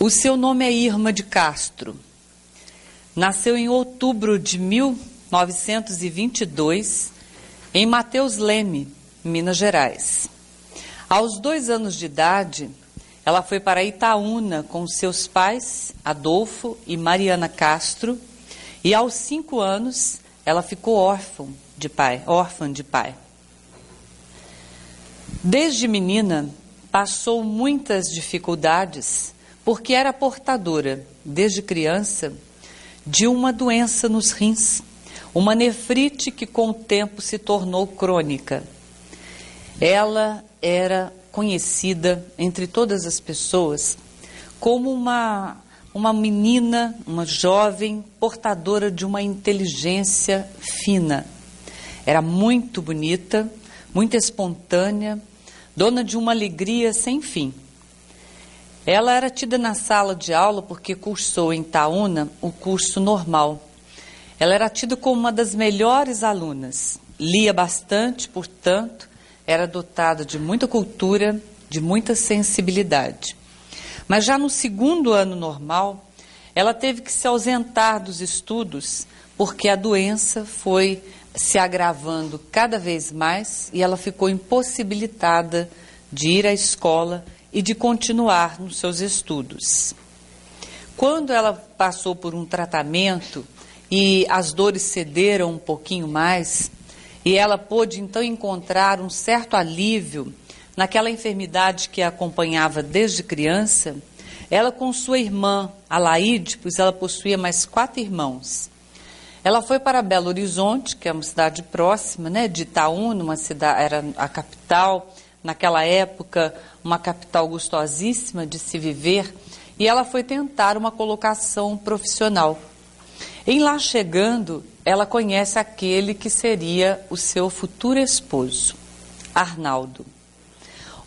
O seu nome é Irma de Castro. Nasceu em outubro de 1922 em Mateus Leme, Minas Gerais. Aos dois anos de idade, ela foi para Itaúna com seus pais, Adolfo e Mariana Castro, e aos cinco anos ela ficou órfã de pai, órfã de pai. Desde menina, passou muitas dificuldades porque era portadora, desde criança, de uma doença nos rins, uma nefrite que com o tempo se tornou crônica. Ela era conhecida entre todas as pessoas como uma, uma menina, uma jovem portadora de uma inteligência fina. Era muito bonita, muito espontânea, dona de uma alegria sem fim. Ela era tida na sala de aula porque cursou em Taúna o curso normal. Ela era tida como uma das melhores alunas. Lia bastante, portanto, era dotada de muita cultura, de muita sensibilidade. Mas já no segundo ano normal, ela teve que se ausentar dos estudos porque a doença foi se agravando cada vez mais e ela ficou impossibilitada de ir à escola e de continuar nos seus estudos. Quando ela passou por um tratamento e as dores cederam um pouquinho mais, e ela pôde então encontrar um certo alívio naquela enfermidade que a acompanhava desde criança, ela com sua irmã, Alaide, pois ela possuía mais quatro irmãos. Ela foi para Belo Horizonte, que é uma cidade próxima, né, de Itaúna, uma cidade, era a capital, naquela época, uma capital gostosíssima de se viver, e ela foi tentar uma colocação profissional. Em lá chegando, ela conhece aquele que seria o seu futuro esposo, Arnaldo.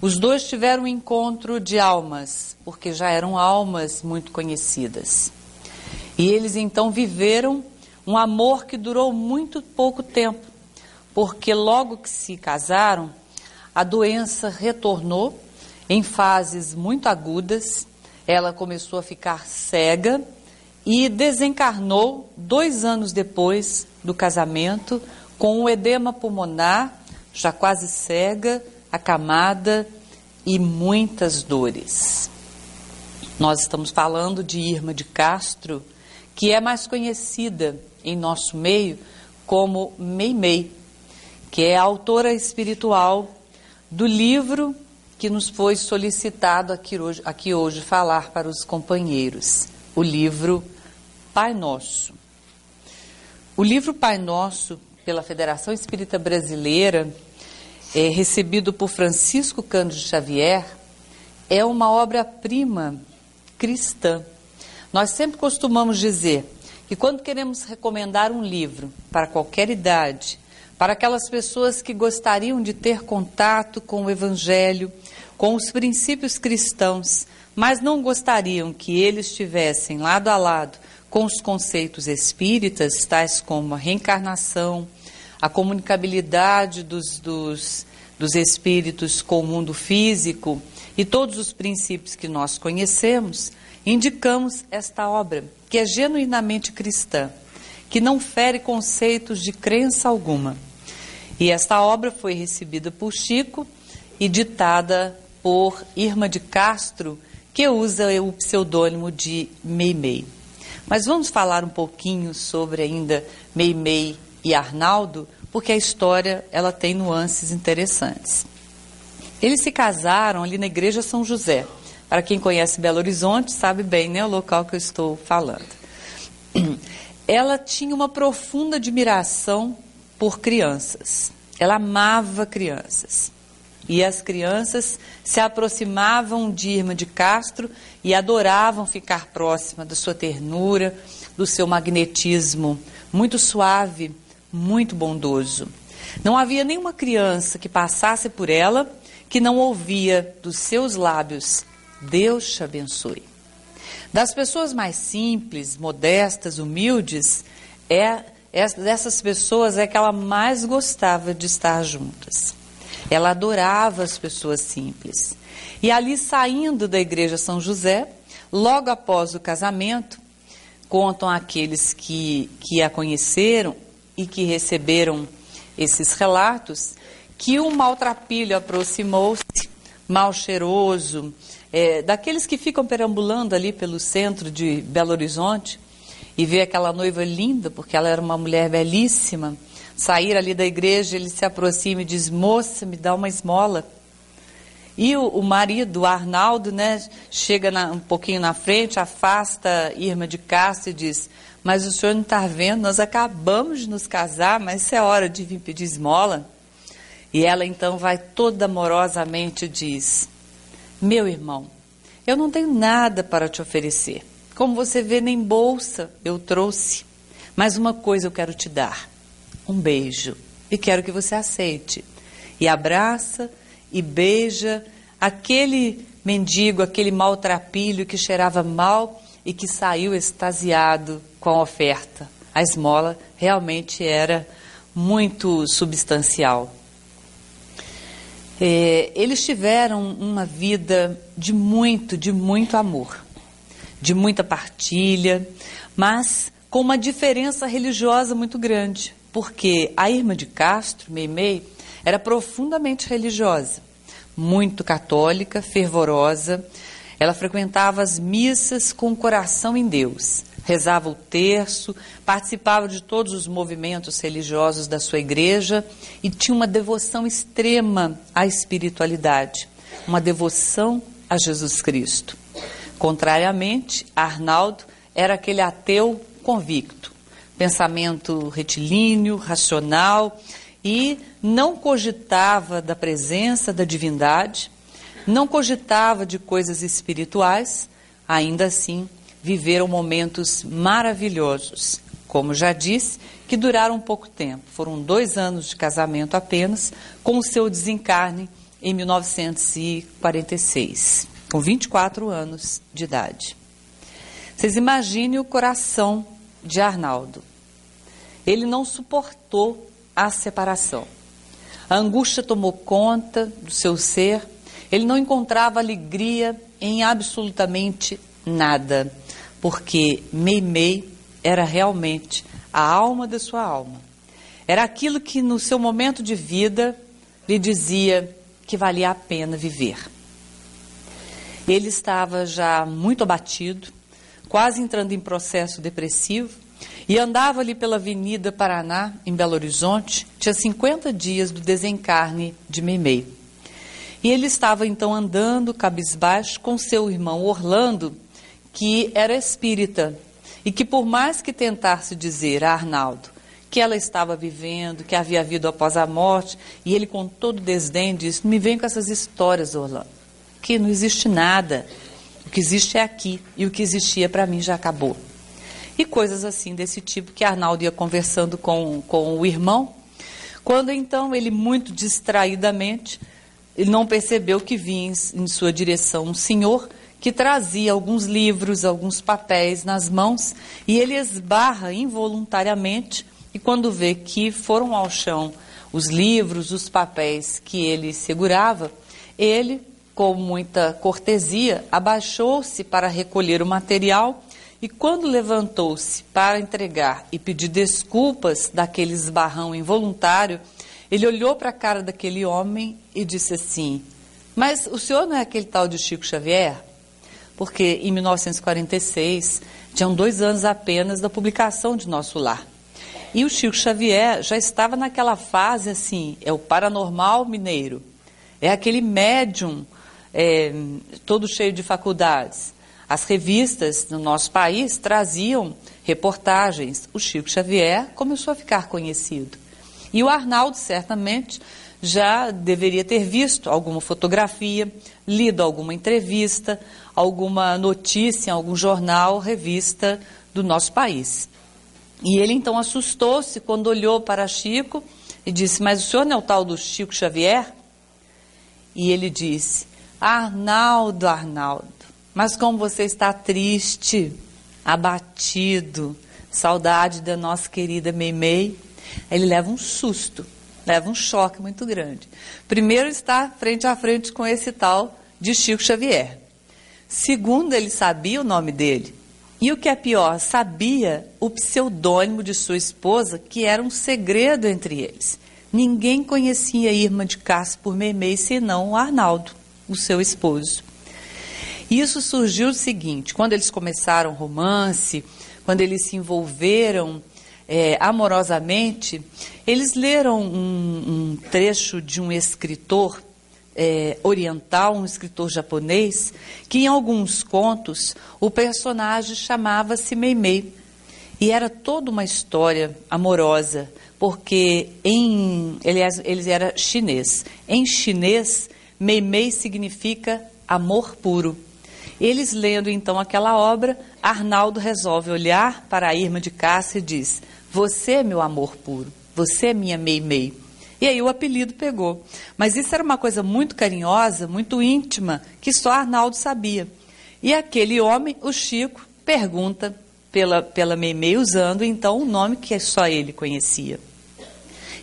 Os dois tiveram um encontro de almas, porque já eram almas muito conhecidas. E eles então viveram um amor que durou muito pouco tempo, porque logo que se casaram, a doença retornou em fases muito agudas. Ela começou a ficar cega e desencarnou dois anos depois do casamento com o edema pulmonar, já quase cega, acamada e muitas dores. Nós estamos falando de Irma de Castro, que é mais conhecida em nosso meio como Meimei, que é a autora espiritual do livro que nos foi solicitado aqui hoje, aqui hoje falar para os companheiros, o livro Pai Nosso. O livro Pai Nosso, pela Federação Espírita Brasileira, é, recebido por Francisco Cândido Xavier, é uma obra-prima cristã. Nós sempre costumamos dizer que quando queremos recomendar um livro para qualquer idade, para aquelas pessoas que gostariam de ter contato com o Evangelho, com os princípios cristãos, mas não gostariam que eles estivessem lado a lado com os conceitos espíritas, tais como a reencarnação, a comunicabilidade dos, dos, dos espíritos com o mundo físico e todos os princípios que nós conhecemos, indicamos esta obra, que é genuinamente cristã, que não fere conceitos de crença alguma e esta obra foi recebida por Chico e ditada por Irma de Castro, que usa o pseudônimo de Meimei. Mas vamos falar um pouquinho sobre ainda Meimei e Arnaldo, porque a história ela tem nuances interessantes. Eles se casaram ali na Igreja São José. Para quem conhece Belo Horizonte, sabe bem né, o local que eu estou falando. Ela tinha uma profunda admiração por crianças. Ela amava crianças. E as crianças se aproximavam de Irma de Castro e adoravam ficar próxima da sua ternura, do seu magnetismo muito suave, muito bondoso. Não havia nenhuma criança que passasse por ela que não ouvia dos seus lábios: Deus te abençoe. Das pessoas mais simples, modestas, humildes, é dessas pessoas é que ela mais gostava de estar juntas. Ela adorava as pessoas simples. E ali saindo da igreja São José, logo após o casamento, contam aqueles que, que a conheceram e que receberam esses relatos, que um maltrapilho aproximou-se, mal cheiroso, é, daqueles que ficam perambulando ali pelo centro de Belo Horizonte e vê aquela noiva linda, porque ela era uma mulher belíssima, sair ali da igreja, ele se aproxima e diz: Moça, me dá uma esmola. E o, o marido, o Arnaldo, né, chega na, um pouquinho na frente, afasta Irma de Castro e diz: Mas o senhor não está vendo, nós acabamos de nos casar, mas é hora de vir pedir esmola. E ela então vai toda amorosamente e diz: Meu irmão, eu não tenho nada para te oferecer. Como você vê, nem bolsa eu trouxe. Mas uma coisa eu quero te dar: um beijo. E quero que você aceite. E abraça e beija aquele mendigo, aquele maltrapilho que cheirava mal e que saiu extasiado com a oferta. A esmola realmente era muito substancial. É, eles tiveram uma vida de muito, de muito amor, de muita partilha, mas com uma diferença religiosa muito grande, porque a irmã de Castro, Meimei, era profundamente religiosa, muito católica, fervorosa. Ela frequentava as missas com o coração em Deus, rezava o terço, participava de todos os movimentos religiosos da sua igreja e tinha uma devoção extrema à espiritualidade, uma devoção a Jesus Cristo. Contrariamente, Arnaldo era aquele ateu convicto, pensamento retilíneo, racional e não cogitava da presença da divindade, não cogitava de coisas espirituais, ainda assim viveram momentos maravilhosos, como já disse, que duraram pouco tempo. Foram dois anos de casamento apenas, com o seu desencarne em 1946, com 24 anos de idade. Vocês imaginem o coração de Arnaldo. Ele não suportou a separação. A angústia tomou conta do seu ser, ele não encontrava alegria em absolutamente nada, porque Meimei era realmente a alma da sua alma. Era aquilo que no seu momento de vida lhe dizia que valia a pena viver. Ele estava já muito abatido, quase entrando em processo depressivo, e andava ali pela Avenida Paraná, em Belo Horizonte, tinha 50 dias do desencarne de Meimei. E ele estava então andando cabisbaixo com seu irmão Orlando, que era espírita, e que por mais que tentasse dizer a Arnaldo que ela estava vivendo, que havia havido após a morte, e ele com todo desdém disse, me vem com essas histórias, Orlando, que não existe nada, o que existe é aqui, e o que existia para mim já acabou e coisas assim desse tipo que Arnaldo ia conversando com, com o irmão. Quando então ele, muito distraidamente, ele não percebeu que vinha em sua direção um senhor que trazia alguns livros, alguns papéis nas mãos, e ele esbarra involuntariamente, e quando vê que foram ao chão os livros, os papéis que ele segurava, ele, com muita cortesia, abaixou-se para recolher o material e quando levantou-se para entregar e pedir desculpas daquele esbarrão involuntário, ele olhou para a cara daquele homem e disse assim: Mas o senhor não é aquele tal de Chico Xavier? Porque em 1946, tinham dois anos apenas da publicação de Nosso Lar. E o Chico Xavier já estava naquela fase assim: é o paranormal mineiro, é aquele médium é, todo cheio de faculdades. As revistas no nosso país traziam reportagens. O Chico Xavier começou a ficar conhecido. E o Arnaldo, certamente, já deveria ter visto alguma fotografia, lido alguma entrevista, alguma notícia em algum jornal, revista do nosso país. E ele então assustou-se quando olhou para Chico e disse: Mas o senhor não é o tal do Chico Xavier? E ele disse: Arnaldo, Arnaldo, mas como você está triste, abatido, saudade da nossa querida Meimei, ele leva um susto, leva um choque muito grande. Primeiro está frente a frente com esse tal de Chico Xavier. Segundo, ele sabia o nome dele. E o que é pior, sabia o pseudônimo de sua esposa, que era um segredo entre eles. Ninguém conhecia a Irmã de Castro por Meimei senão o Arnaldo, o seu esposo. Isso surgiu o seguinte: quando eles começaram romance, quando eles se envolveram é, amorosamente, eles leram um, um, trecho de um escritor é, oriental, um escritor japonês, que em alguns contos o personagem chamava-se Meimei. E era toda uma história amorosa, porque em. Aliás, ele era chinês. Em chinês, Meimei significa amor puro. Eles lendo então aquela obra, Arnaldo resolve olhar para a irmã de Cássia e diz: Você é meu amor puro, você é minha Meimei. E aí o apelido pegou. Mas isso era uma coisa muito carinhosa, muito íntima, que só Arnaldo sabia. E aquele homem, o Chico, pergunta pela, pela Meimei, usando então o um nome que só ele conhecia.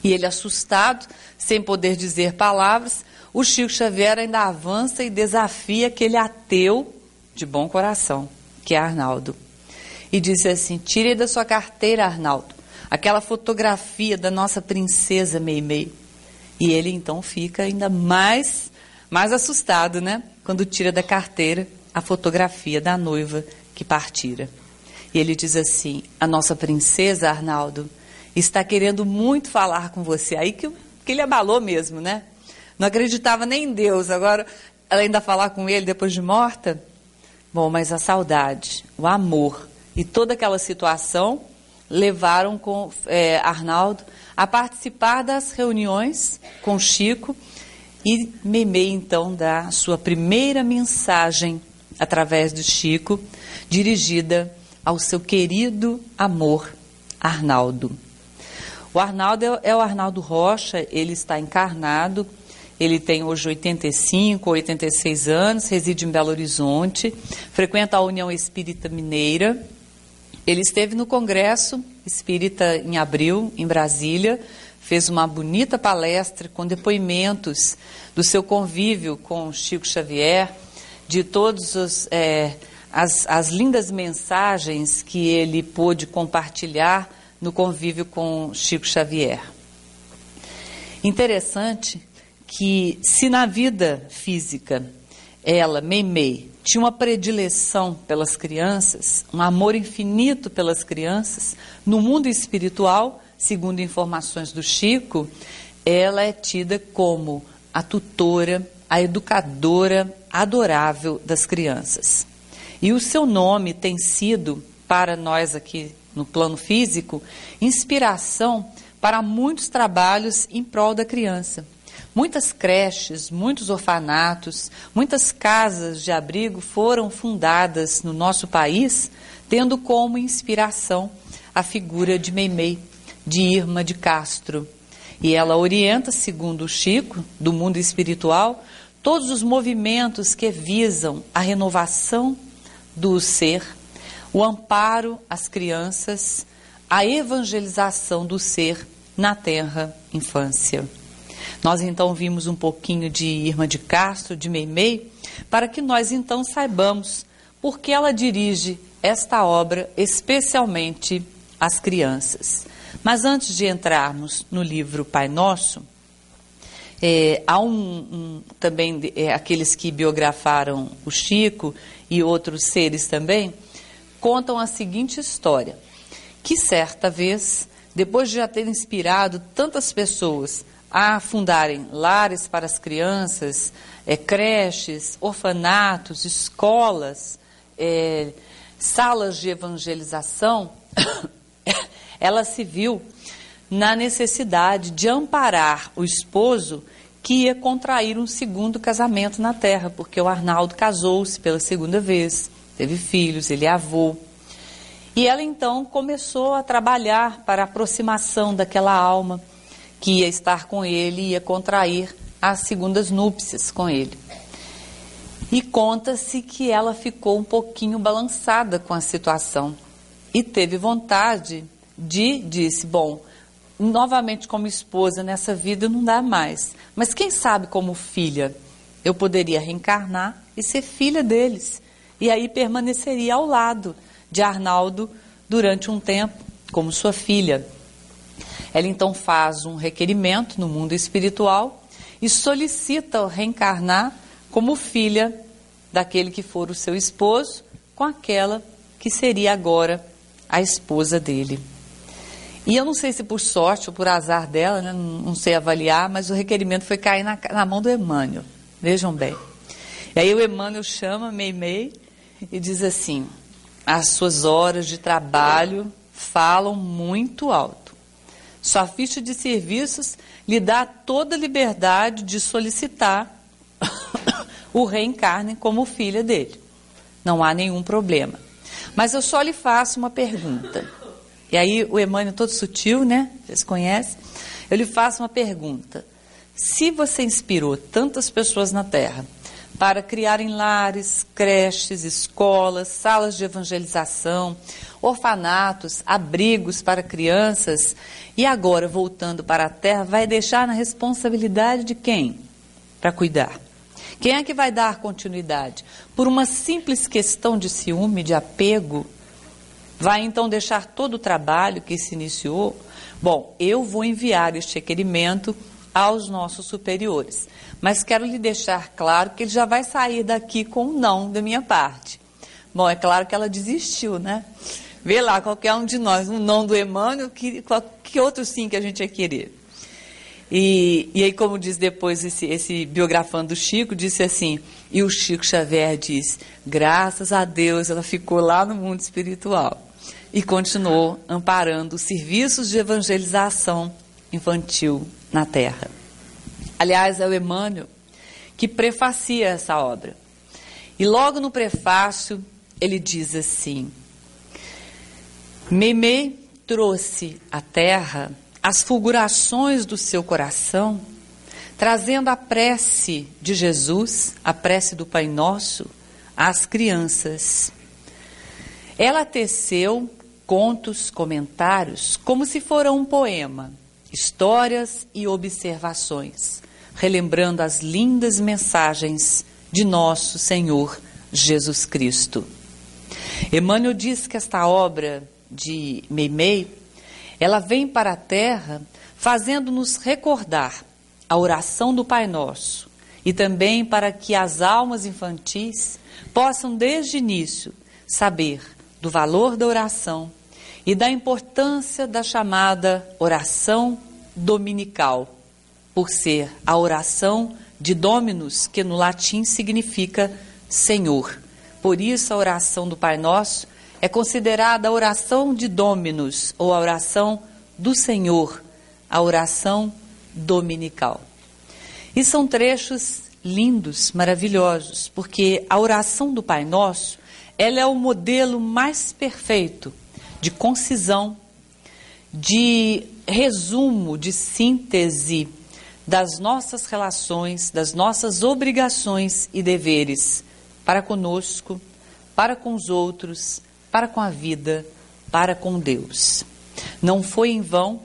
E ele, assustado, sem poder dizer palavras, o Chico Xavier ainda avança e desafia aquele ateu de bom coração, que é Arnaldo. E disse assim: Tire da sua carteira, Arnaldo, aquela fotografia da nossa princesa Meimei. E ele então fica ainda mais, mais assustado, né? Quando tira da carteira a fotografia da noiva que partira. E ele diz assim: A nossa princesa, Arnaldo, está querendo muito falar com você. Aí que, que ele abalou mesmo, né? Não acreditava nem em Deus. Agora, ela ainda falar com ele depois de morta? Bom, mas a saudade, o amor e toda aquela situação levaram com é, Arnaldo a participar das reuniões com Chico e Memei então da sua primeira mensagem através do Chico, dirigida ao seu querido amor Arnaldo. O Arnaldo é, é o Arnaldo Rocha, ele está encarnado, ele tem hoje 85 ou 86 anos, reside em Belo Horizonte, frequenta a União Espírita Mineira. Ele esteve no Congresso Espírita em abril, em Brasília, fez uma bonita palestra com depoimentos do seu convívio com Chico Xavier, de todas é, as, as lindas mensagens que ele pôde compartilhar no convívio com Chico Xavier. Interessante que, se na vida física ela, Meimei, tinha uma predileção pelas crianças, um amor infinito pelas crianças, no mundo espiritual, segundo informações do Chico, ela é tida como a tutora, a educadora adorável das crianças. E o seu nome tem sido, para nós aqui no plano físico, inspiração para muitos trabalhos em prol da criança. Muitas creches, muitos orfanatos, muitas casas de abrigo foram fundadas no nosso país, tendo como inspiração a figura de Meimei, de Irma de Castro. E ela orienta, segundo o Chico, do mundo espiritual, todos os movimentos que visam a renovação do ser o amparo às crianças, a evangelização do ser na terra infância. Nós então vimos um pouquinho de Irma de Castro, de Meimei, para que nós então saibamos por que ela dirige esta obra especialmente às crianças. Mas antes de entrarmos no livro Pai Nosso, é, há um, um também é, aqueles que biografaram o Chico e outros seres também contam a seguinte história: que certa vez, depois de já ter inspirado tantas pessoas a fundarem lares para as crianças, é, creches, orfanatos, escolas, é, salas de evangelização, ela se viu na necessidade de amparar o esposo que ia contrair um segundo casamento na terra, porque o Arnaldo casou-se pela segunda vez teve filhos, ele é avô. E ela então começou a trabalhar para a aproximação daquela alma que ia estar com ele e ia contrair as segundas núpcias com ele. E conta-se que ela ficou um pouquinho balançada com a situação e teve vontade de, disse, bom, novamente como esposa nessa vida não dá mais, mas quem sabe como filha eu poderia reencarnar e ser filha deles e aí permaneceria ao lado de Arnaldo durante um tempo, como sua filha. Ela então faz um requerimento no mundo espiritual e solicita reencarnar como filha daquele que for o seu esposo, com aquela que seria agora a esposa dele. E eu não sei se por sorte ou por azar dela, né, não sei avaliar, mas o requerimento foi cair na, na mão do Emmanuel. Vejam bem. E aí o Emmanuel chama Meimei e diz assim: as suas horas de trabalho falam muito alto. Sua ficha de serviços lhe dá toda a liberdade de solicitar o reencarne como filha dele. Não há nenhum problema. Mas eu só lhe faço uma pergunta. E aí o Emmanuel todo sutil, né? Vocês conhecem? Eu lhe faço uma pergunta. Se você inspirou tantas pessoas na Terra para criarem lares, creches, escolas, salas de evangelização, orfanatos, abrigos para crianças, e agora voltando para a Terra, vai deixar na responsabilidade de quem para cuidar? Quem é que vai dar continuidade? Por uma simples questão de ciúme, de apego, vai então deixar todo o trabalho que se iniciou? Bom, eu vou enviar este requerimento aos nossos superiores, mas quero lhe deixar claro que ele já vai sair daqui com um não da minha parte. Bom, é claro que ela desistiu, né? Vê lá, qualquer um de nós, um não do Emmanuel, que, que outro sim que a gente ia querer? E, e aí, como diz depois esse, esse biografando do Chico, disse assim, e o Chico Xavier diz, graças a Deus ela ficou lá no mundo espiritual e continuou amparando os serviços de evangelização infantil na Terra. Aliás, é o Emmanuel que prefacia essa obra. E logo no prefácio ele diz assim: Meimei trouxe à Terra as fulgurações do seu coração, trazendo a prece de Jesus, a prece do Pai Nosso, às crianças. Ela teceu contos, comentários, como se fora um poema, histórias e observações, relembrando as lindas mensagens de nosso Senhor Jesus Cristo. Emmanuel diz que esta obra de Meimei ela vem para a terra fazendo-nos recordar a oração do Pai Nosso e também para que as almas infantis possam, desde início, saber do valor da oração e da importância da chamada oração dominical, por ser a oração de Dominus, que no latim significa Senhor. Por isso, a oração do Pai Nosso é considerada a oração de Dominus, ou a oração do Senhor, a oração dominical. E são trechos lindos, maravilhosos, porque a oração do Pai Nosso, ela é o modelo mais perfeito de concisão, de resumo, de síntese das nossas relações, das nossas obrigações e deveres para conosco, para com os outros, para com a vida, para com Deus. Não foi em vão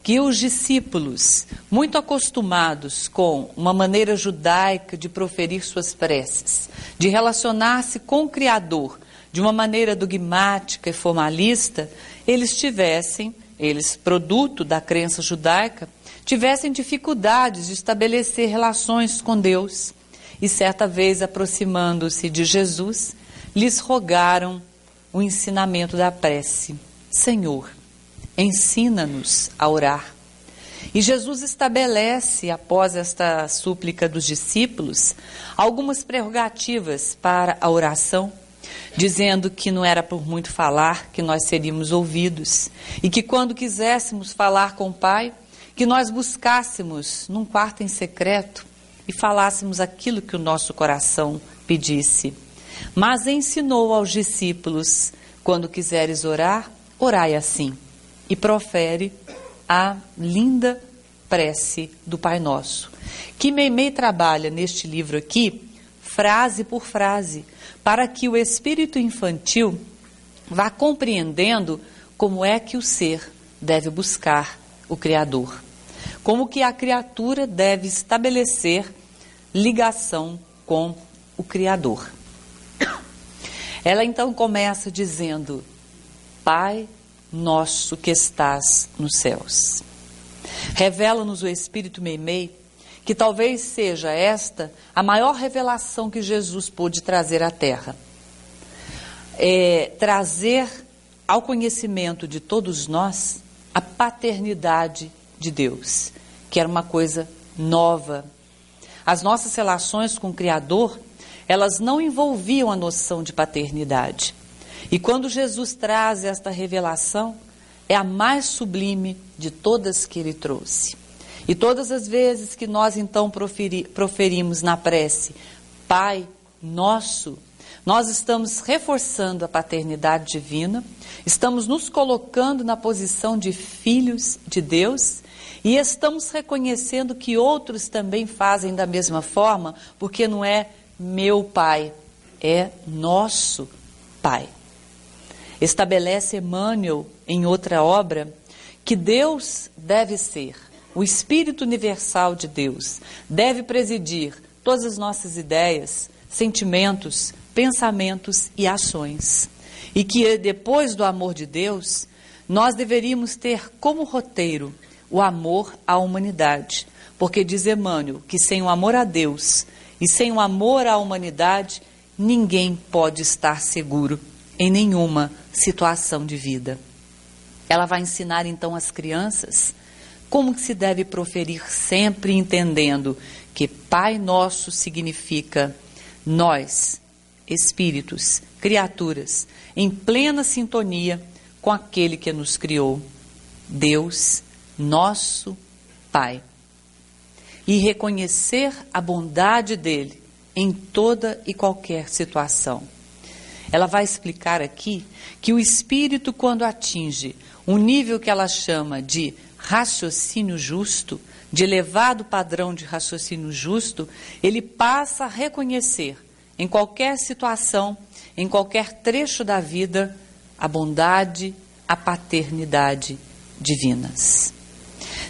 que os discípulos, muito acostumados com uma maneira judaica de proferir suas preces, de relacionar-se com o Criador de uma maneira dogmática e formalista, eles tivessem, eles, produto da crença judaica, tivessem dificuldades de estabelecer relações com Deus. E certa vez, aproximando-se de Jesus, lhes rogaram o ensinamento da prece. Senhor, ensina-nos a orar. E Jesus estabelece, após esta súplica dos discípulos, algumas prerrogativas para a oração, dizendo que não era por muito falar que nós seríamos ouvidos, e que quando quiséssemos falar com o Pai, que nós buscássemos num quarto em secreto e falássemos aquilo que o nosso coração pedisse. Mas ensinou aos discípulos: quando quiseres orar, orai assim. E profere a linda prece do Pai Nosso, que Meimei trabalha neste livro aqui, frase por frase, para que o espírito infantil vá compreendendo como é que o ser deve buscar o Criador, como que a criatura deve estabelecer ligação com o Criador. Ela então começa dizendo: Pai nosso que estás nos céus. Revela-nos o Espírito Meimei que talvez seja esta a maior revelação que Jesus pôde trazer à Terra. É, trazer ao conhecimento de todos nós a paternidade de Deus, que era uma coisa nova. As nossas relações com o Criador, elas não envolviam a noção de paternidade. E quando Jesus traz esta revelação, é a mais sublime de todas que ele trouxe. E todas as vezes que nós então proferi, proferimos na prece, Pai nosso, nós estamos reforçando a paternidade divina, estamos nos colocando na posição de filhos de Deus e estamos reconhecendo que outros também fazem da mesma forma, porque não é meu pai, é nosso pai. Estabelece Emmanuel em outra obra que Deus deve ser, o Espírito Universal de Deus, deve presidir todas as nossas ideias, sentimentos, pensamentos e ações. E que depois do amor de Deus, nós deveríamos ter como roteiro o amor à humanidade. Porque diz Emmanuel que sem o amor a Deus e sem o amor à humanidade, ninguém pode estar seguro em nenhuma situação de vida. Ela vai ensinar então às crianças como que se deve proferir sempre entendendo que Pai Nosso significa nós, espíritos, criaturas, em plena sintonia com aquele que nos criou, Deus, nosso Pai. E reconhecer a bondade dele em toda e qualquer situação. Ela vai explicar aqui que o espírito, quando atinge um nível que ela chama de raciocínio justo, de elevado padrão de raciocínio justo, ele passa a reconhecer em qualquer situação, em qualquer trecho da vida, a bondade, a paternidade divinas.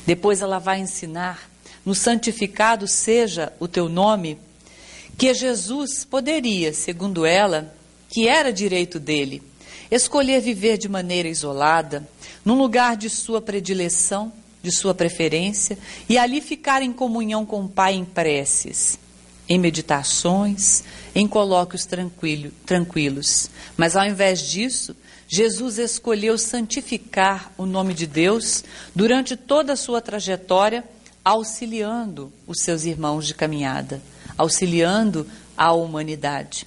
Depois ela vai ensinar, no santificado seja o teu nome, que Jesus poderia, segundo ela, que era direito dele, escolher viver de maneira isolada, num lugar de sua predileção, de sua preferência, e ali ficar em comunhão com o Pai em preces, em meditações, em colóquios tranquilo, tranquilos. Mas ao invés disso, Jesus escolheu santificar o nome de Deus durante toda a sua trajetória, auxiliando os seus irmãos de caminhada, auxiliando a humanidade.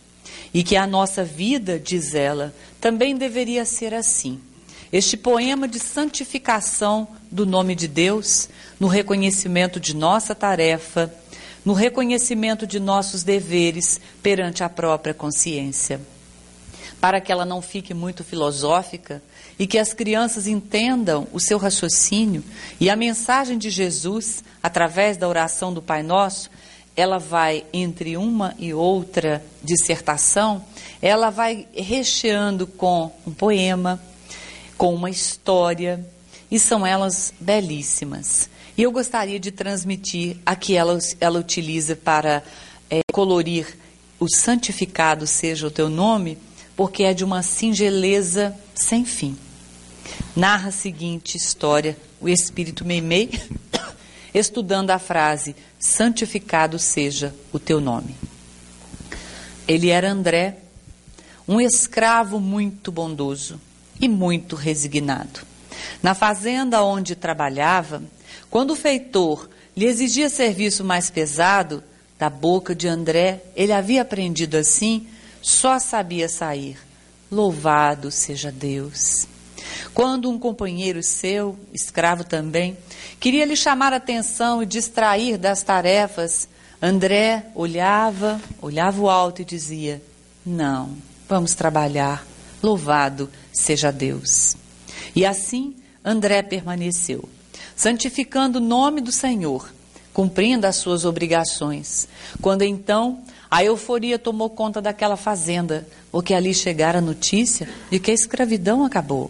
E que a nossa vida, diz ela, também deveria ser assim. Este poema de santificação do nome de Deus, no reconhecimento de nossa tarefa, no reconhecimento de nossos deveres perante a própria consciência. Para que ela não fique muito filosófica e que as crianças entendam o seu raciocínio e a mensagem de Jesus através da oração do Pai Nosso, ela vai entre uma e outra dissertação, ela vai recheando com um poema, com uma história, e são elas belíssimas. E eu gostaria de transmitir a que ela, ela utiliza para é, colorir o santificado seja o teu nome, porque é de uma singeleza sem fim. Narra a seguinte história, o Espírito Meimei, estudando a frase: santificado seja o teu nome. Ele era André, um escravo muito bondoso e muito resignado. Na fazenda onde trabalhava, quando o feitor lhe exigia serviço mais pesado, da boca de André, ele havia aprendido assim, só sabia sair. Louvado seja Deus. Quando um companheiro seu, escravo também, queria lhe chamar a atenção e distrair das tarefas, André olhava, olhava o alto e dizia: Não, vamos trabalhar. Louvado seja Deus. E assim André permaneceu santificando o nome do Senhor, cumprindo as suas obrigações. Quando então a euforia tomou conta daquela fazenda, porque ali chegara a notícia de que a escravidão acabou.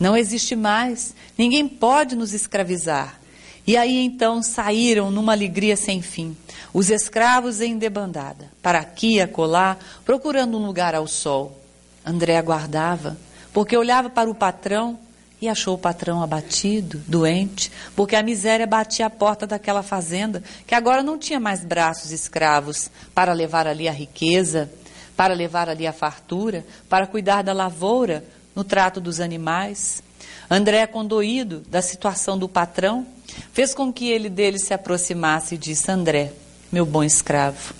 Não existe mais, ninguém pode nos escravizar. E aí então saíram numa alegria sem fim, os escravos em debandada, para aqui e acolá, procurando um lugar ao sol. André aguardava, porque olhava para o patrão e achou o patrão abatido, doente, porque a miséria batia a porta daquela fazenda, que agora não tinha mais braços escravos para levar ali a riqueza, para levar ali a fartura, para cuidar da lavoura, no trato dos animais. André, condoído da situação do patrão, fez com que ele dele se aproximasse e disse: André, meu bom escravo,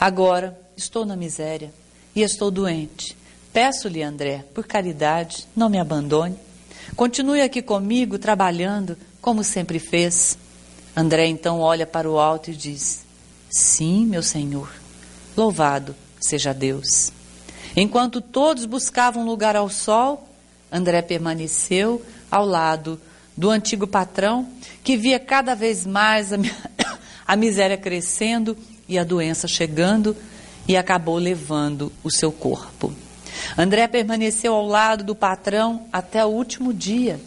agora estou na miséria e estou doente. Peço-lhe, André, por caridade, não me abandone. Continue aqui comigo, trabalhando, como sempre fez. André então olha para o alto e diz: Sim, meu senhor, louvado seja Deus. Enquanto todos buscavam lugar ao sol, André permaneceu ao lado do antigo patrão, que via cada vez mais a, a miséria crescendo e a doença chegando e acabou levando o seu corpo. André permaneceu ao lado do patrão até o último dia,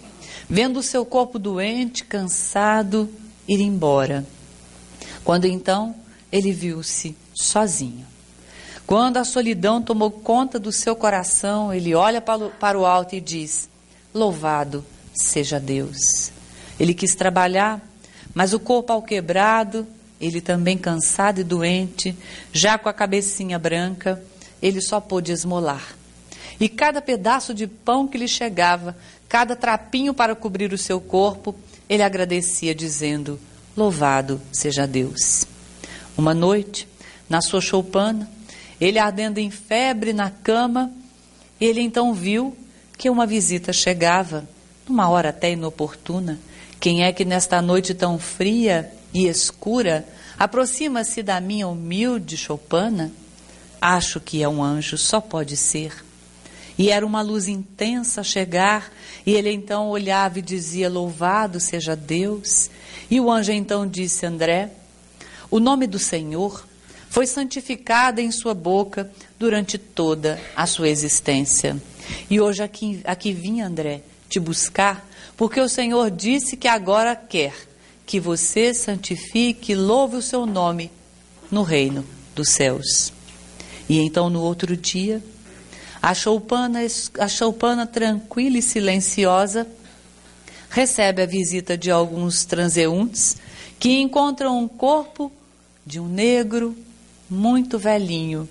vendo o seu corpo doente, cansado, ir embora. Quando então ele viu-se sozinho. Quando a solidão tomou conta do seu coração, ele olha para o alto e diz: Louvado seja Deus. Ele quis trabalhar, mas o corpo ao quebrado, ele também cansado e doente, já com a cabecinha branca, ele só pôde esmolar. E cada pedaço de pão que lhe chegava, cada trapinho para cobrir o seu corpo, ele agradecia, dizendo: Louvado seja Deus. Uma noite, na sua choupana, ele ardendo em febre na cama, ele então viu que uma visita chegava, numa hora até inoportuna. Quem é que nesta noite tão fria e escura aproxima-se da minha humilde choupana? Acho que é um anjo, só pode ser. E era uma luz intensa chegar, e ele então olhava e dizia: Louvado seja Deus. E o anjo então disse: André, o nome do Senhor foi santificado em sua boca durante toda a sua existência. E hoje aqui, aqui vim, André, te buscar, porque o Senhor disse que agora quer que você santifique e louve o seu nome no reino dos céus. E então no outro dia, a choupana, a choupana tranquila e silenciosa recebe a visita de alguns transeuntes que encontram um corpo de um negro muito velhinho,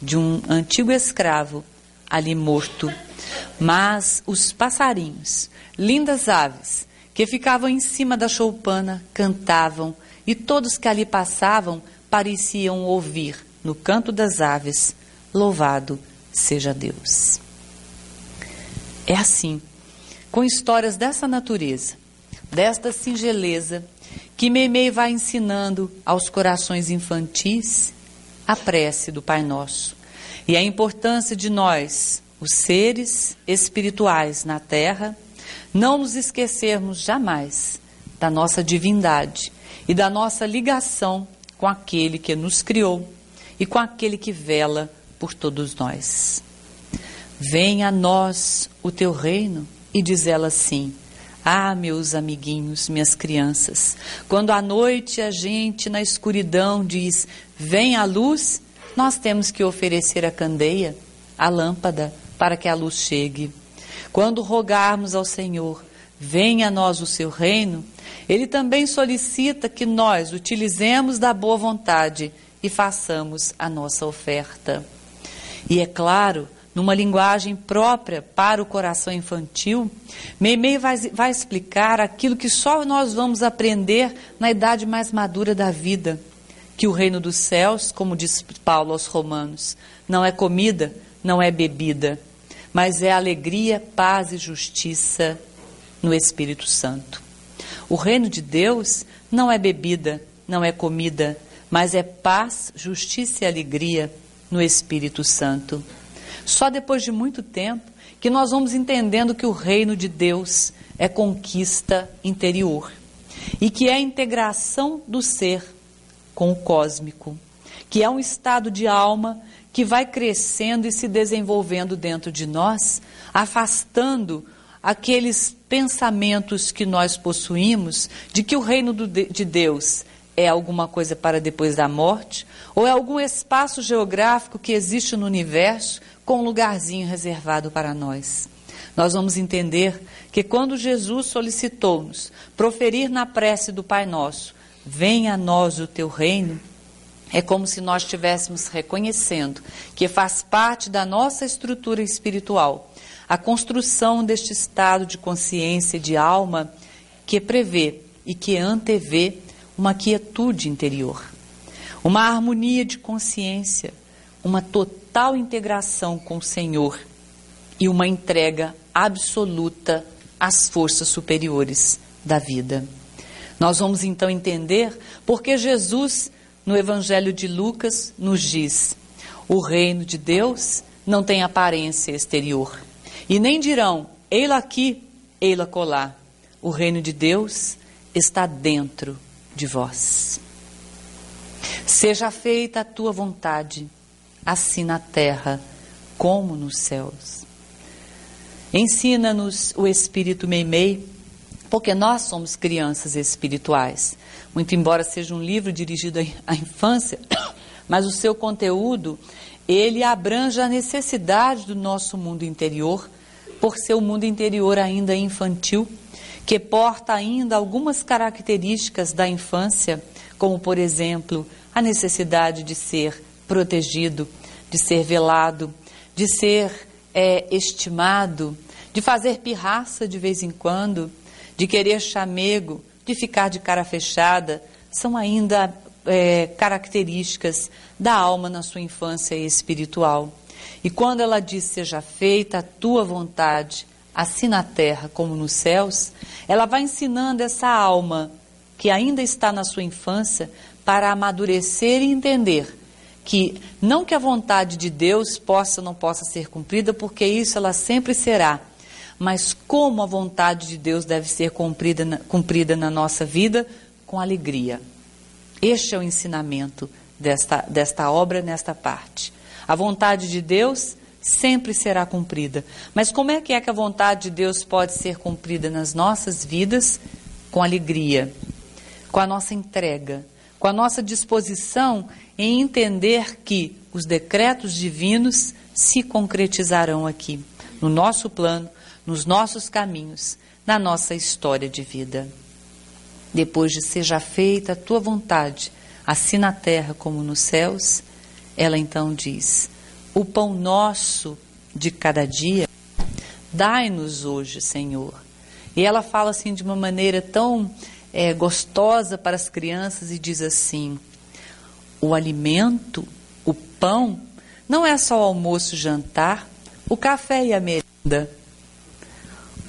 de um antigo escravo ali morto. Mas os passarinhos, lindas aves, que ficavam em cima da choupana, cantavam, e todos que ali passavam pareciam ouvir, no canto das aves, louvado seja Deus. É assim, com histórias dessa natureza, desta singeleza, que Meimei vai ensinando aos corações infantis a prece do Pai Nosso e a importância de nós, os seres espirituais na Terra, não nos esquecermos jamais da nossa divindade e da nossa ligação com aquele que nos criou e com aquele que vela por todos nós. Venha a nós o teu reino, e diz ela assim: Ah, meus amiguinhos, minhas crianças, quando à noite a gente na escuridão diz: Vem a luz, nós temos que oferecer a candeia, a lâmpada, para que a luz chegue. Quando rogarmos ao Senhor, venha a nós o seu reino, ele também solicita que nós utilizemos da boa vontade e façamos a nossa oferta. E é claro, numa linguagem própria para o coração infantil, Meimei vai, vai explicar aquilo que só nós vamos aprender na idade mais madura da vida. Que o reino dos céus, como diz Paulo aos Romanos, não é comida, não é bebida, mas é alegria, paz e justiça no Espírito Santo. O reino de Deus não é bebida, não é comida, mas é paz, justiça e alegria no Espírito Santo. Só depois de muito tempo que nós vamos entendendo que o reino de Deus é conquista interior e que é a integração do ser com o cósmico, que é um estado de alma que vai crescendo e se desenvolvendo dentro de nós, afastando aqueles pensamentos que nós possuímos de que o reino de Deus é alguma coisa para depois da morte? Ou é algum espaço geográfico que existe no universo, com um lugarzinho reservado para nós. Nós vamos entender que quando Jesus solicitou-nos proferir na prece do Pai Nosso, venha a nós o teu reino, é como se nós estivéssemos reconhecendo que faz parte da nossa estrutura espiritual a construção deste estado de consciência e de alma que prevê e que antevê uma quietude interior, uma harmonia de consciência, uma total integração com o Senhor e uma entrega absoluta às forças superiores da vida. Nós vamos então entender porque Jesus, no Evangelho de Lucas, nos diz: o reino de Deus não tem aparência exterior. E nem dirão, ei-la aqui, ei-la colar. O reino de Deus está dentro de vós. Seja feita a tua vontade, assim na terra como nos céus. Ensina-nos o Espírito Meimei, porque nós somos crianças espirituais. Muito embora seja um livro dirigido à infância, mas o seu conteúdo, ele abrange a necessidade do nosso mundo interior, por ser o mundo interior ainda infantil, que porta ainda algumas características da infância, como, por exemplo, a necessidade de ser protegido, de ser velado, de ser é, estimado, de fazer pirraça de vez em quando, de querer chamego, de ficar de cara fechada, são ainda é, características da alma na sua infância espiritual. E quando ela diz: Seja feita a tua vontade, assim na terra como nos céus, ela vai ensinando essa alma que ainda está na sua infância para amadurecer e entender que não que a vontade de Deus possa ou não possa ser cumprida, porque isso ela sempre será, mas como a vontade de Deus deve ser cumprida na, cumprida na nossa vida com alegria. Este é o ensinamento desta, desta obra nesta parte. A vontade de Deus sempre será cumprida. Mas como é que é que a vontade de Deus pode ser cumprida nas nossas vidas? Com alegria, com a nossa entrega, com a nossa disposição em entender que os decretos divinos se concretizarão aqui, no nosso plano, nos nossos caminhos, na nossa história de vida. Depois de seja feita a tua vontade, assim na terra como nos céus, ela então diz: O pão nosso de cada dia, dai-nos hoje, Senhor. E ela fala assim de uma maneira tão é, gostosa para as crianças e diz assim: o alimento, o pão, não é só o almoço, jantar, o café e a merenda.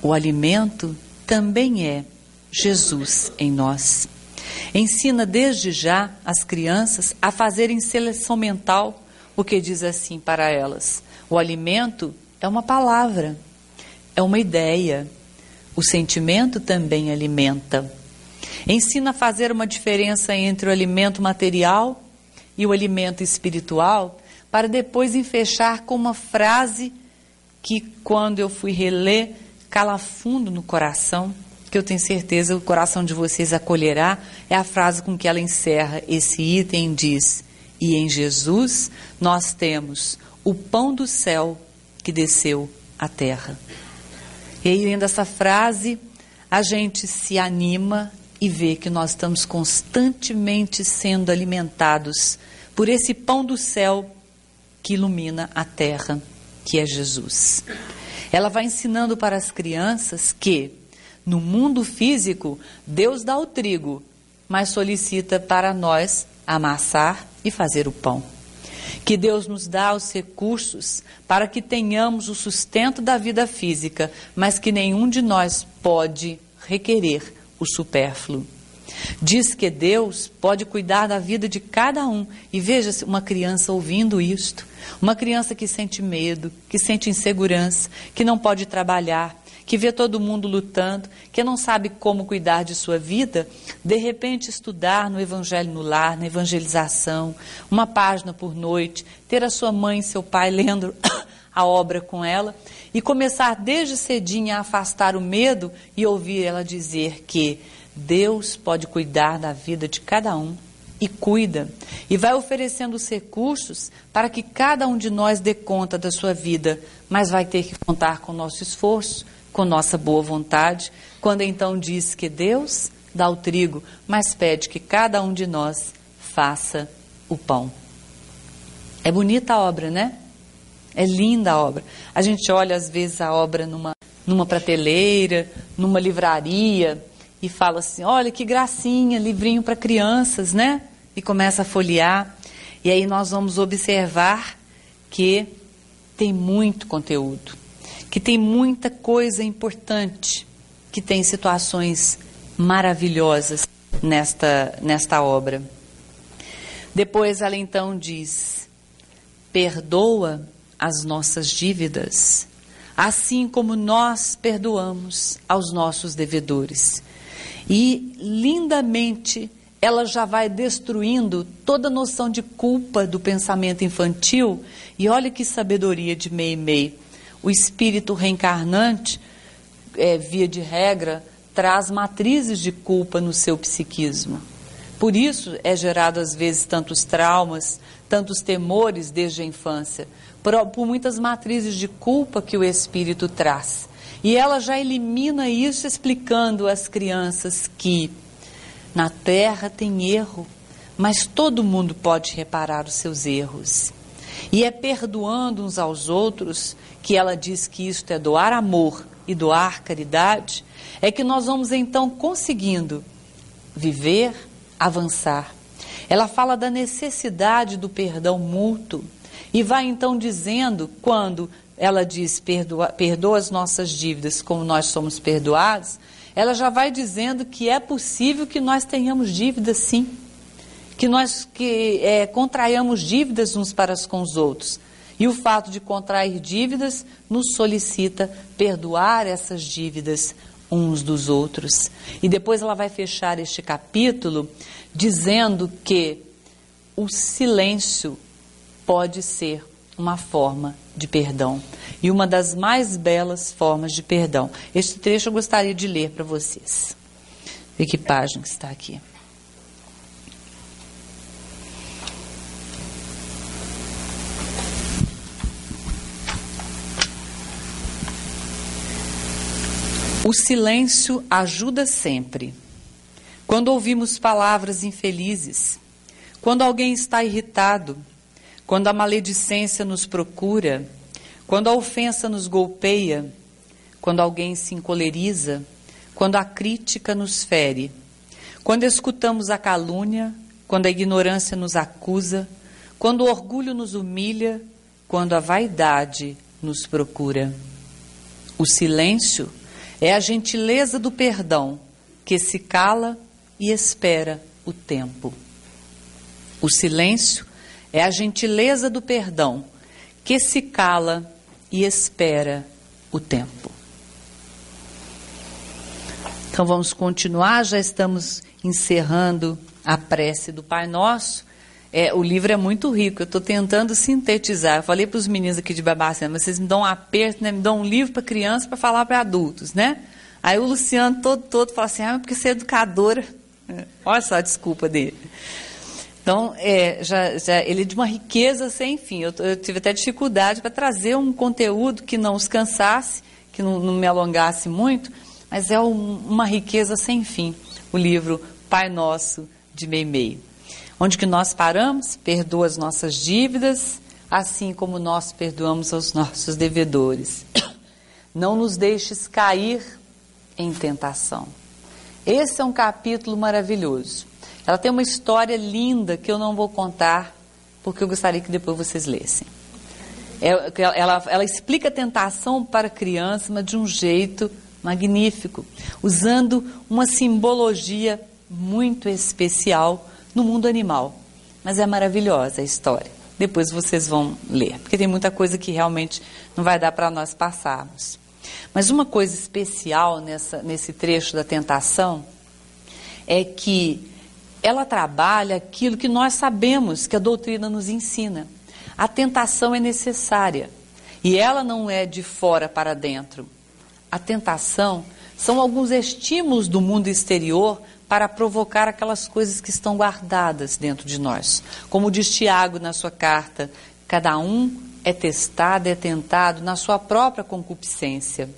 O alimento também é Jesus em nós. Ensina desde já as crianças a fazerem seleção mental, o que diz assim para elas: o alimento é uma palavra, é uma ideia. O sentimento também alimenta. Ensina a fazer uma diferença entre o alimento material e o alimento espiritual, para depois fechar com uma frase que, quando eu fui reler, cala fundo no coração que eu tenho certeza o coração de vocês acolherá, é a frase com que ela encerra esse item diz: "E em Jesus nós temos o pão do céu que desceu à terra". E aí, lendo essa frase, a gente se anima e vê que nós estamos constantemente sendo alimentados por esse pão do céu que ilumina a terra, que é Jesus. Ela vai ensinando para as crianças que no mundo físico, Deus dá o trigo, mas solicita para nós amassar e fazer o pão. Que Deus nos dá os recursos para que tenhamos o sustento da vida física, mas que nenhum de nós pode requerer o supérfluo. Diz que Deus pode cuidar da vida de cada um. E veja uma criança ouvindo isto. Uma criança que sente medo, que sente insegurança, que não pode trabalhar, que vê todo mundo lutando, que não sabe como cuidar de sua vida, de repente estudar no Evangelho no lar, na evangelização, uma página por noite, ter a sua mãe e seu pai lendo a obra com ela e começar desde cedinho a afastar o medo e ouvir ela dizer que Deus pode cuidar da vida de cada um e cuida, e vai oferecendo os recursos para que cada um de nós dê conta da sua vida, mas vai ter que contar com o nosso esforço, com nossa boa vontade, quando então diz que Deus dá o trigo, mas pede que cada um de nós faça o pão. É bonita a obra, né? É linda a obra. A gente olha às vezes a obra numa, numa prateleira, numa livraria e fala assim: olha que gracinha, livrinho para crianças, né? E começa a folhear. E aí nós vamos observar que tem muito conteúdo, que tem muita coisa importante, que tem situações maravilhosas nesta, nesta obra. Depois ela então diz: perdoa as nossas dívidas, assim como nós perdoamos aos nossos devedores. E lindamente ela já vai destruindo toda noção de culpa do pensamento infantil. E olha que sabedoria de Mei Mei. O espírito reencarnante, é, via de regra, traz matrizes de culpa no seu psiquismo. Por isso é gerado às vezes tantos traumas, tantos temores desde a infância, por, por muitas matrizes de culpa que o espírito traz. E ela já elimina isso explicando às crianças que na terra tem erro, mas todo mundo pode reparar os seus erros. E é perdoando uns aos outros que ela diz que isto é doar amor e doar caridade, é que nós vamos então conseguindo viver, avançar. Ela fala da necessidade do perdão mútuo e vai então dizendo quando ela diz perdoa, perdoa as nossas dívidas como nós somos perdoados, ela já vai dizendo que é possível que nós tenhamos dívidas sim, que nós que é, contraiamos dívidas uns para com os outros. E o fato de contrair dívidas nos solicita perdoar essas dívidas uns dos outros. E depois ela vai fechar este capítulo dizendo que o silêncio pode ser uma forma de perdão e uma das mais belas formas de perdão. Este trecho eu gostaria de ler para vocês. Vê que página que está aqui. O silêncio ajuda sempre. Quando ouvimos palavras infelizes, quando alguém está irritado, quando a maledicência nos procura, quando a ofensa nos golpeia, quando alguém se encoleriza, quando a crítica nos fere, quando escutamos a calúnia, quando a ignorância nos acusa, quando o orgulho nos humilha, quando a vaidade nos procura. O silêncio é a gentileza do perdão que se cala e espera o tempo. O silêncio é a gentileza do perdão que se cala e espera o tempo. Então vamos continuar, já estamos encerrando a prece do Pai Nosso. É, o livro é muito rico, eu estou tentando sintetizar. Eu falei para os meninos aqui de Babacena, vocês me dão um aperto, né? me dão um livro para criança para falar para adultos, né? Aí o Luciano todo, todo fala assim, ah, porque você é educadora. Olha só a desculpa dele. Então, é, já, já, ele é de uma riqueza sem fim. Eu, eu tive até dificuldade para trazer um conteúdo que não os cansasse, que não, não me alongasse muito, mas é um, uma riqueza sem fim, o livro Pai Nosso de Meimei. Onde que nós paramos? Perdoa as nossas dívidas, assim como nós perdoamos aos nossos devedores. Não nos deixes cair em tentação. Esse é um capítulo maravilhoso. Ela tem uma história linda que eu não vou contar, porque eu gostaria que depois vocês lessem. É, ela, ela explica a tentação para criança, mas de um jeito magnífico, usando uma simbologia muito especial no mundo animal. Mas é maravilhosa a história. Depois vocês vão ler, porque tem muita coisa que realmente não vai dar para nós passarmos. Mas uma coisa especial nessa, nesse trecho da tentação é que ela trabalha aquilo que nós sabemos que a doutrina nos ensina. A tentação é necessária e ela não é de fora para dentro. A tentação são alguns estímulos do mundo exterior para provocar aquelas coisas que estão guardadas dentro de nós. Como diz Tiago na sua carta, cada um é testado, é tentado na sua própria concupiscência.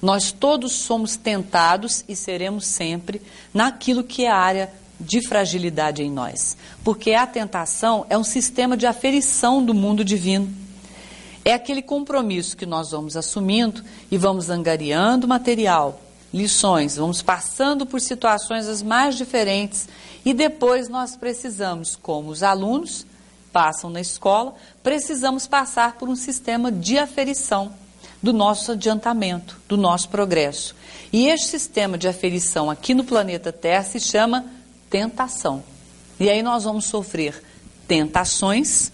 Nós todos somos tentados e seremos sempre naquilo que é a área de fragilidade em nós. Porque a tentação é um sistema de aferição do mundo divino. É aquele compromisso que nós vamos assumindo e vamos angariando material, lições, vamos passando por situações as mais diferentes e depois nós precisamos, como os alunos passam na escola, precisamos passar por um sistema de aferição do nosso adiantamento, do nosso progresso. E este sistema de aferição aqui no planeta Terra se chama tentação. E aí nós vamos sofrer tentações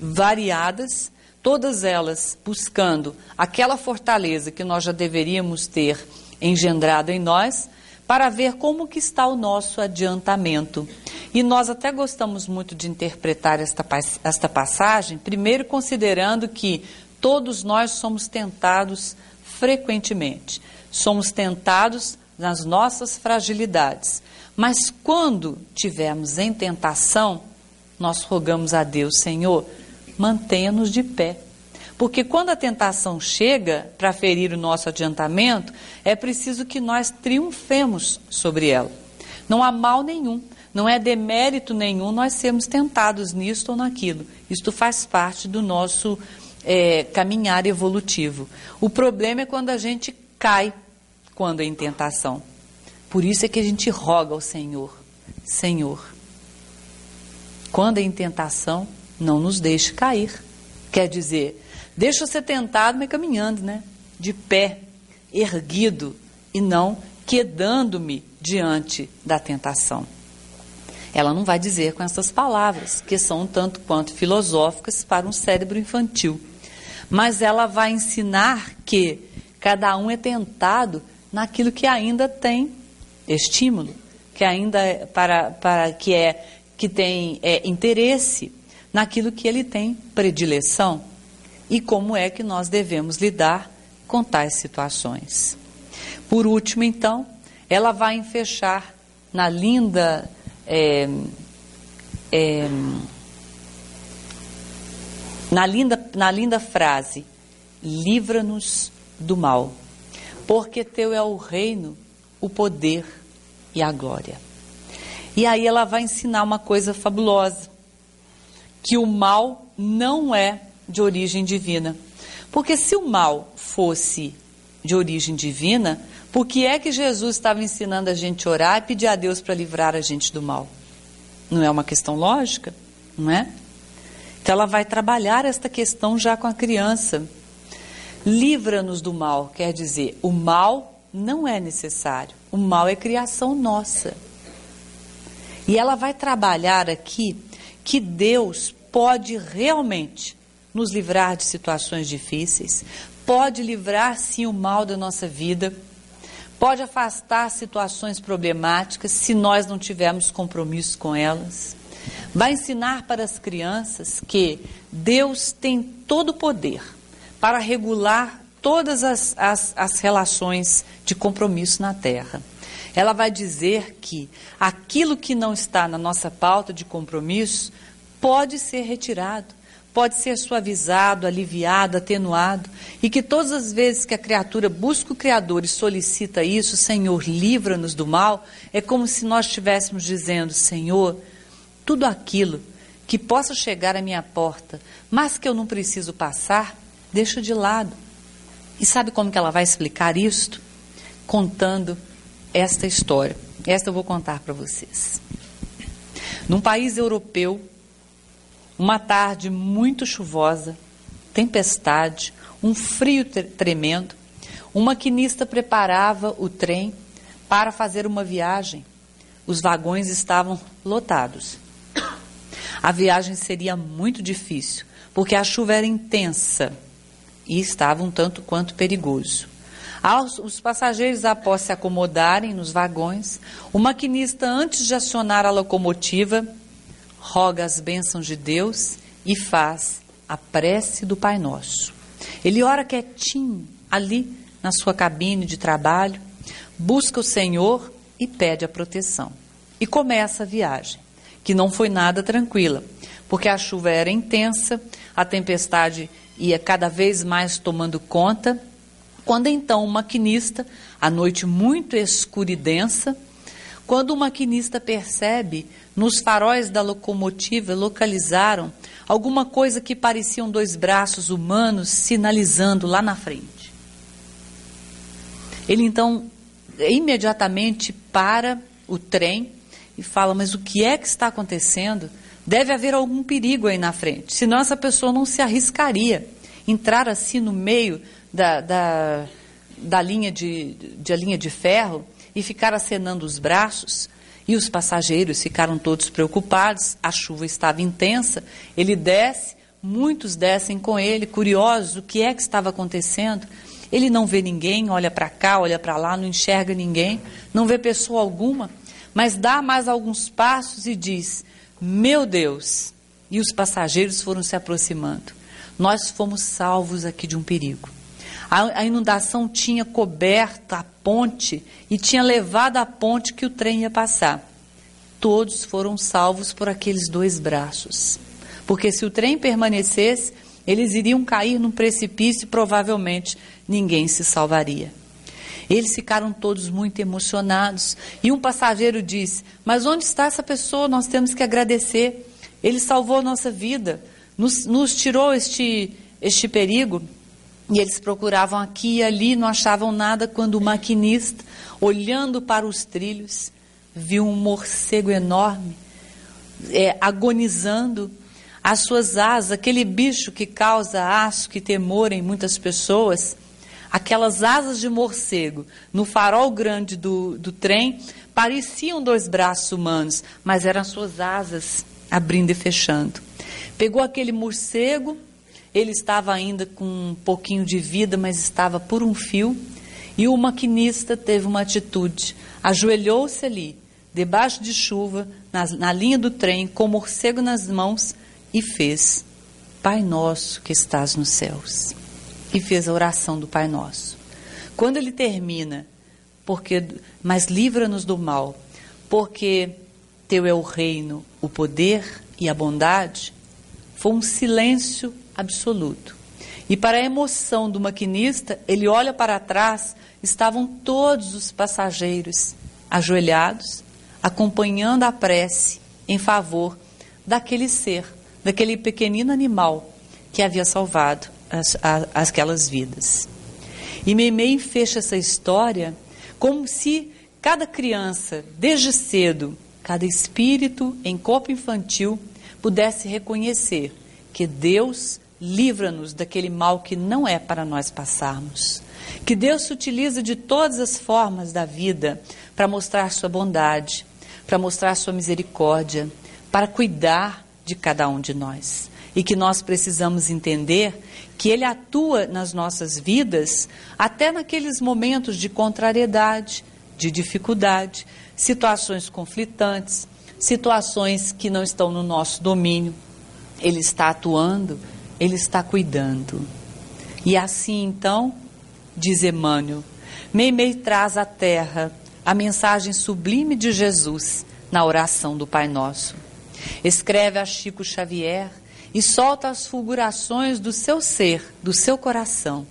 variadas, todas elas buscando aquela fortaleza que nós já deveríamos ter engendrado em nós, para ver como que está o nosso adiantamento. E nós até gostamos muito de interpretar esta, esta passagem, primeiro considerando que todos nós somos tentados frequentemente. Somos tentados nas nossas fragilidades. Mas quando tivermos em tentação, nós rogamos a Deus, Senhor, mantenha-nos de pé. Porque quando a tentação chega para ferir o nosso adiantamento, é preciso que nós triunfemos sobre ela. Não há mal nenhum, não é demérito nenhum nós sermos tentados nisto ou naquilo. Isto faz parte do nosso é, caminhar evolutivo. O problema é quando a gente cai quando é em tentação. Por isso é que a gente roga ao Senhor: Senhor, quando é em tentação, não nos deixe cair. Quer dizer, deixa ser tentado, mas caminhando, né? De pé, erguido e não quedando-me diante da tentação. Ela não vai dizer com essas palavras, que são um tanto quanto filosóficas para um cérebro infantil. Mas ela vai ensinar que cada um é tentado naquilo que ainda tem estímulo, que ainda é para, para que é que tem é, interesse naquilo que ele tem predileção e como é que nós devemos lidar com tais situações. Por último, então, ela vai fechar na linda é, é, na linda, na linda frase: livra-nos do mal, porque teu é o reino, o poder e a glória. E aí ela vai ensinar uma coisa fabulosa: que o mal não é de origem divina. Porque se o mal fosse de origem divina, por que é que Jesus estava ensinando a gente a orar e pedir a Deus para livrar a gente do mal? Não é uma questão lógica, não é? Então ela vai trabalhar esta questão já com a criança. Livra-nos do mal, quer dizer, o mal não é necessário. O mal é criação nossa. E ela vai trabalhar aqui que Deus pode realmente nos livrar de situações difíceis, pode livrar sim o mal da nossa vida, pode afastar situações problemáticas se nós não tivermos compromisso com elas. Vai ensinar para as crianças que Deus tem todo o poder para regular todas as, as, as relações de compromisso na terra. Ela vai dizer que aquilo que não está na nossa pauta de compromisso pode ser retirado, pode ser suavizado, aliviado, atenuado, e que todas as vezes que a criatura busca o Criador e solicita isso, Senhor, livra-nos do mal, é como se nós estivéssemos dizendo: Senhor, tudo aquilo que possa chegar à minha porta, mas que eu não preciso passar, deixa de lado. E sabe como que ela vai explicar isto? Contando esta história. Esta eu vou contar para vocês. Num país europeu, uma tarde muito chuvosa, tempestade, um frio tremendo, um maquinista preparava o trem para fazer uma viagem. Os vagões estavam lotados. A viagem seria muito difícil, porque a chuva era intensa e estava um tanto quanto perigoso. Os passageiros, após se acomodarem nos vagões, o maquinista, antes de acionar a locomotiva, roga as bênçãos de Deus e faz a prece do Pai Nosso. Ele ora quietinho ali na sua cabine de trabalho, busca o Senhor e pede a proteção. E começa a viagem, que não foi nada tranquila, porque a chuva era intensa, a tempestade ia cada vez mais tomando conta, quando então o maquinista, a noite muito escura e densa, quando o maquinista percebe, nos faróis da locomotiva localizaram alguma coisa que pareciam dois braços humanos sinalizando lá na frente. Ele então imediatamente para o trem e fala: Mas o que é que está acontecendo? Deve haver algum perigo aí na frente, senão essa pessoa não se arriscaria entrar assim no meio da, da, da linha, de, de, linha de ferro e ficar acenando os braços. E os passageiros ficaram todos preocupados, a chuva estava intensa, ele desce, muitos descem com ele, curiosos, o que é que estava acontecendo. Ele não vê ninguém, olha para cá, olha para lá, não enxerga ninguém, não vê pessoa alguma, mas dá mais alguns passos e diz: Meu Deus! E os passageiros foram se aproximando. Nós fomos salvos aqui de um perigo. A, a inundação tinha coberto a ponte e tinha levado a ponte que o trem ia passar. Todos foram salvos por aqueles dois braços. Porque se o trem permanecesse, eles iriam cair num precipício e provavelmente ninguém se salvaria. Eles ficaram todos muito emocionados. E um passageiro disse: Mas onde está essa pessoa? Nós temos que agradecer. Ele salvou a nossa vida, nos, nos tirou este, este perigo. E eles procuravam aqui e ali, não achavam nada, quando o maquinista, olhando para os trilhos, viu um morcego enorme, é, agonizando, as suas asas, aquele bicho que causa asco e temor em muitas pessoas, aquelas asas de morcego no farol grande do, do trem pareciam dois braços humanos, mas eram suas asas abrindo e fechando. Pegou aquele morcego ele estava ainda com um pouquinho de vida, mas estava por um fio. E o maquinista teve uma atitude. Ajoelhou-se ali, debaixo de chuva, na, na linha do trem, com o morcego nas mãos, e fez: Pai nosso que estás nos céus. E fez a oração do Pai Nosso. Quando ele termina, porque mas livra-nos do mal, porque teu é o reino, o poder e a bondade, foi um silêncio absoluto. E para a emoção do maquinista, ele olha para trás, estavam todos os passageiros ajoelhados, acompanhando a prece em favor daquele ser, daquele pequenino animal que havia salvado as, as, aquelas vidas. E Meimei fecha essa história como se cada criança, desde cedo, cada espírito em corpo infantil, pudesse reconhecer que Deus livra-nos daquele mal que não é para nós passarmos. Que Deus se utiliza de todas as formas da vida para mostrar sua bondade, para mostrar sua misericórdia, para cuidar de cada um de nós. E que nós precisamos entender que Ele atua nas nossas vidas até naqueles momentos de contrariedade, de dificuldade, situações conflitantes, situações que não estão no nosso domínio. Ele está atuando ele está cuidando. E assim então, diz Emmanuel, Meimei traz à terra a mensagem sublime de Jesus na oração do Pai Nosso. Escreve a Chico Xavier e solta as fulgurações do seu ser, do seu coração,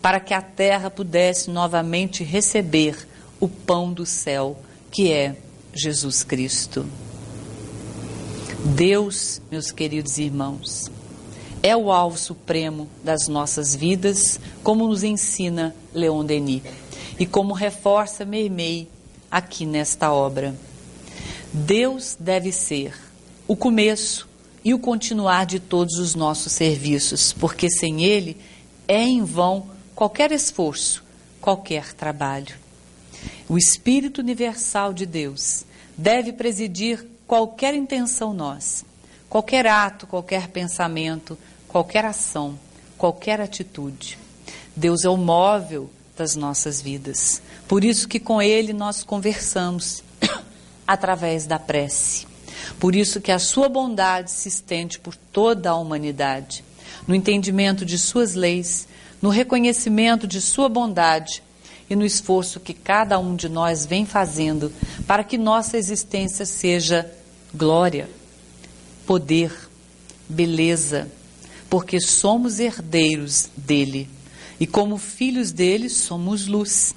para que a terra pudesse novamente receber o pão do céu, que é Jesus Cristo. Deus, meus queridos irmãos, é o alvo supremo das nossas vidas, como nos ensina Leon Denis e como reforça Meimei aqui nesta obra. Deus deve ser o começo e o continuar de todos os nossos serviços, porque sem Ele é em vão qualquer esforço, qualquer trabalho. O Espírito Universal de Deus deve presidir qualquer intenção nossa, qualquer ato, qualquer pensamento, qualquer ação, qualquer atitude. Deus é o móvel das nossas vidas. Por isso que com Ele nós conversamos através da prece. Por isso que a sua bondade se estende por toda a humanidade, no entendimento de suas leis, no reconhecimento de sua bondade e no esforço que cada um de nós vem fazendo para que nossa existência seja glória, poder, beleza, porque somos herdeiros dele e, como filhos dele, somos luz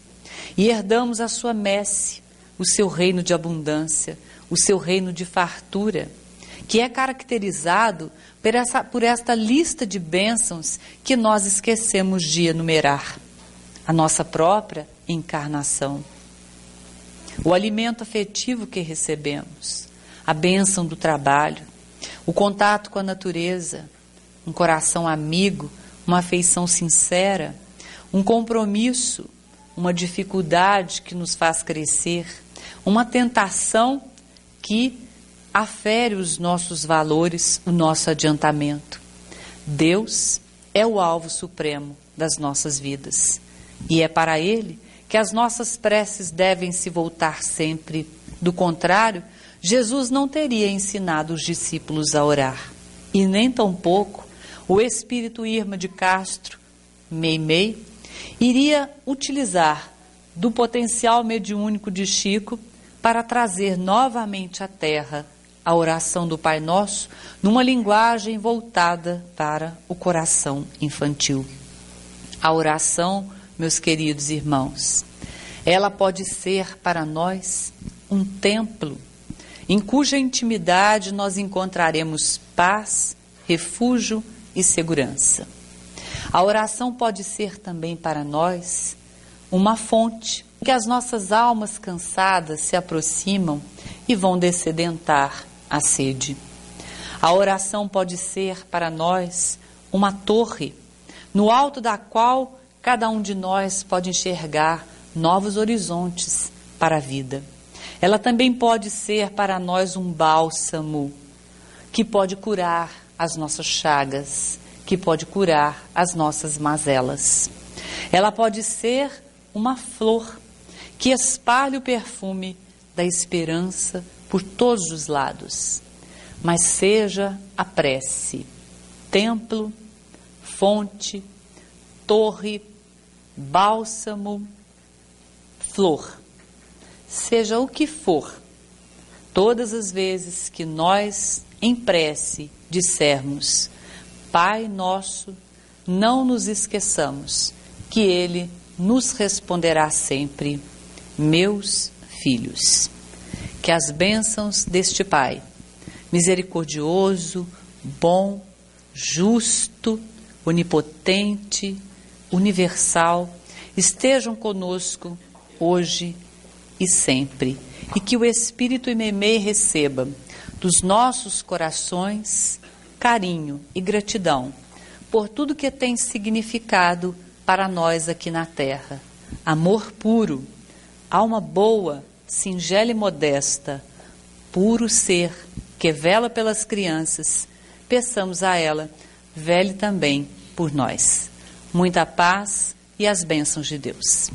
e herdamos a sua messe, o seu reino de abundância, o seu reino de fartura, que é caracterizado por essa, por esta lista de bênçãos que nós esquecemos de enumerar. A nossa própria encarnação, o alimento afetivo que recebemos, a bênção do trabalho, o contato com a natureza, um coração amigo, uma afeição sincera, um compromisso, uma dificuldade que nos faz crescer, uma tentação que afere os nossos valores, o nosso adiantamento. Deus é o alvo supremo das nossas vidas e é para Ele que as nossas preces devem se voltar sempre. Do contrário, Jesus não teria ensinado os discípulos a orar. E nem tampouco o espírito Irma de Castro, Meimei, iria utilizar do potencial mediúnico de Chico para trazer novamente à Terra a oração do Pai Nosso numa linguagem voltada para o coração infantil. A oração, meus queridos irmãos, ela pode ser para nós um templo em cuja intimidade nós encontraremos paz, refúgio e segurança. A oração pode ser também para nós uma fonte que as nossas almas cansadas se aproximam e vão descedentar a sede. A oração pode ser para nós uma torre, no alto da qual cada um de nós pode enxergar novos horizontes para a vida. Ela também pode ser para nós um bálsamo que pode curar as nossas chagas, que pode curar as nossas mazelas. Ela pode ser uma flor que espalhe o perfume da esperança por todos os lados. Mas seja a prece templo, fonte, torre, bálsamo, flor seja o que for, todas as vezes que nós, em prece, dissermos: Pai nosso, não nos esqueçamos que Ele nos responderá sempre, meus filhos. Que as bênçãos deste Pai, misericordioso, bom, justo, onipotente, universal, estejam conosco hoje e sempre, e que o Espírito Imemei receba dos nossos corações carinho e gratidão por tudo que tem significado para nós aqui na terra. Amor puro, alma boa, singela e modesta, puro ser que vela pelas crianças, peçamos a ela, vele também por nós. Muita paz e as bênçãos de Deus.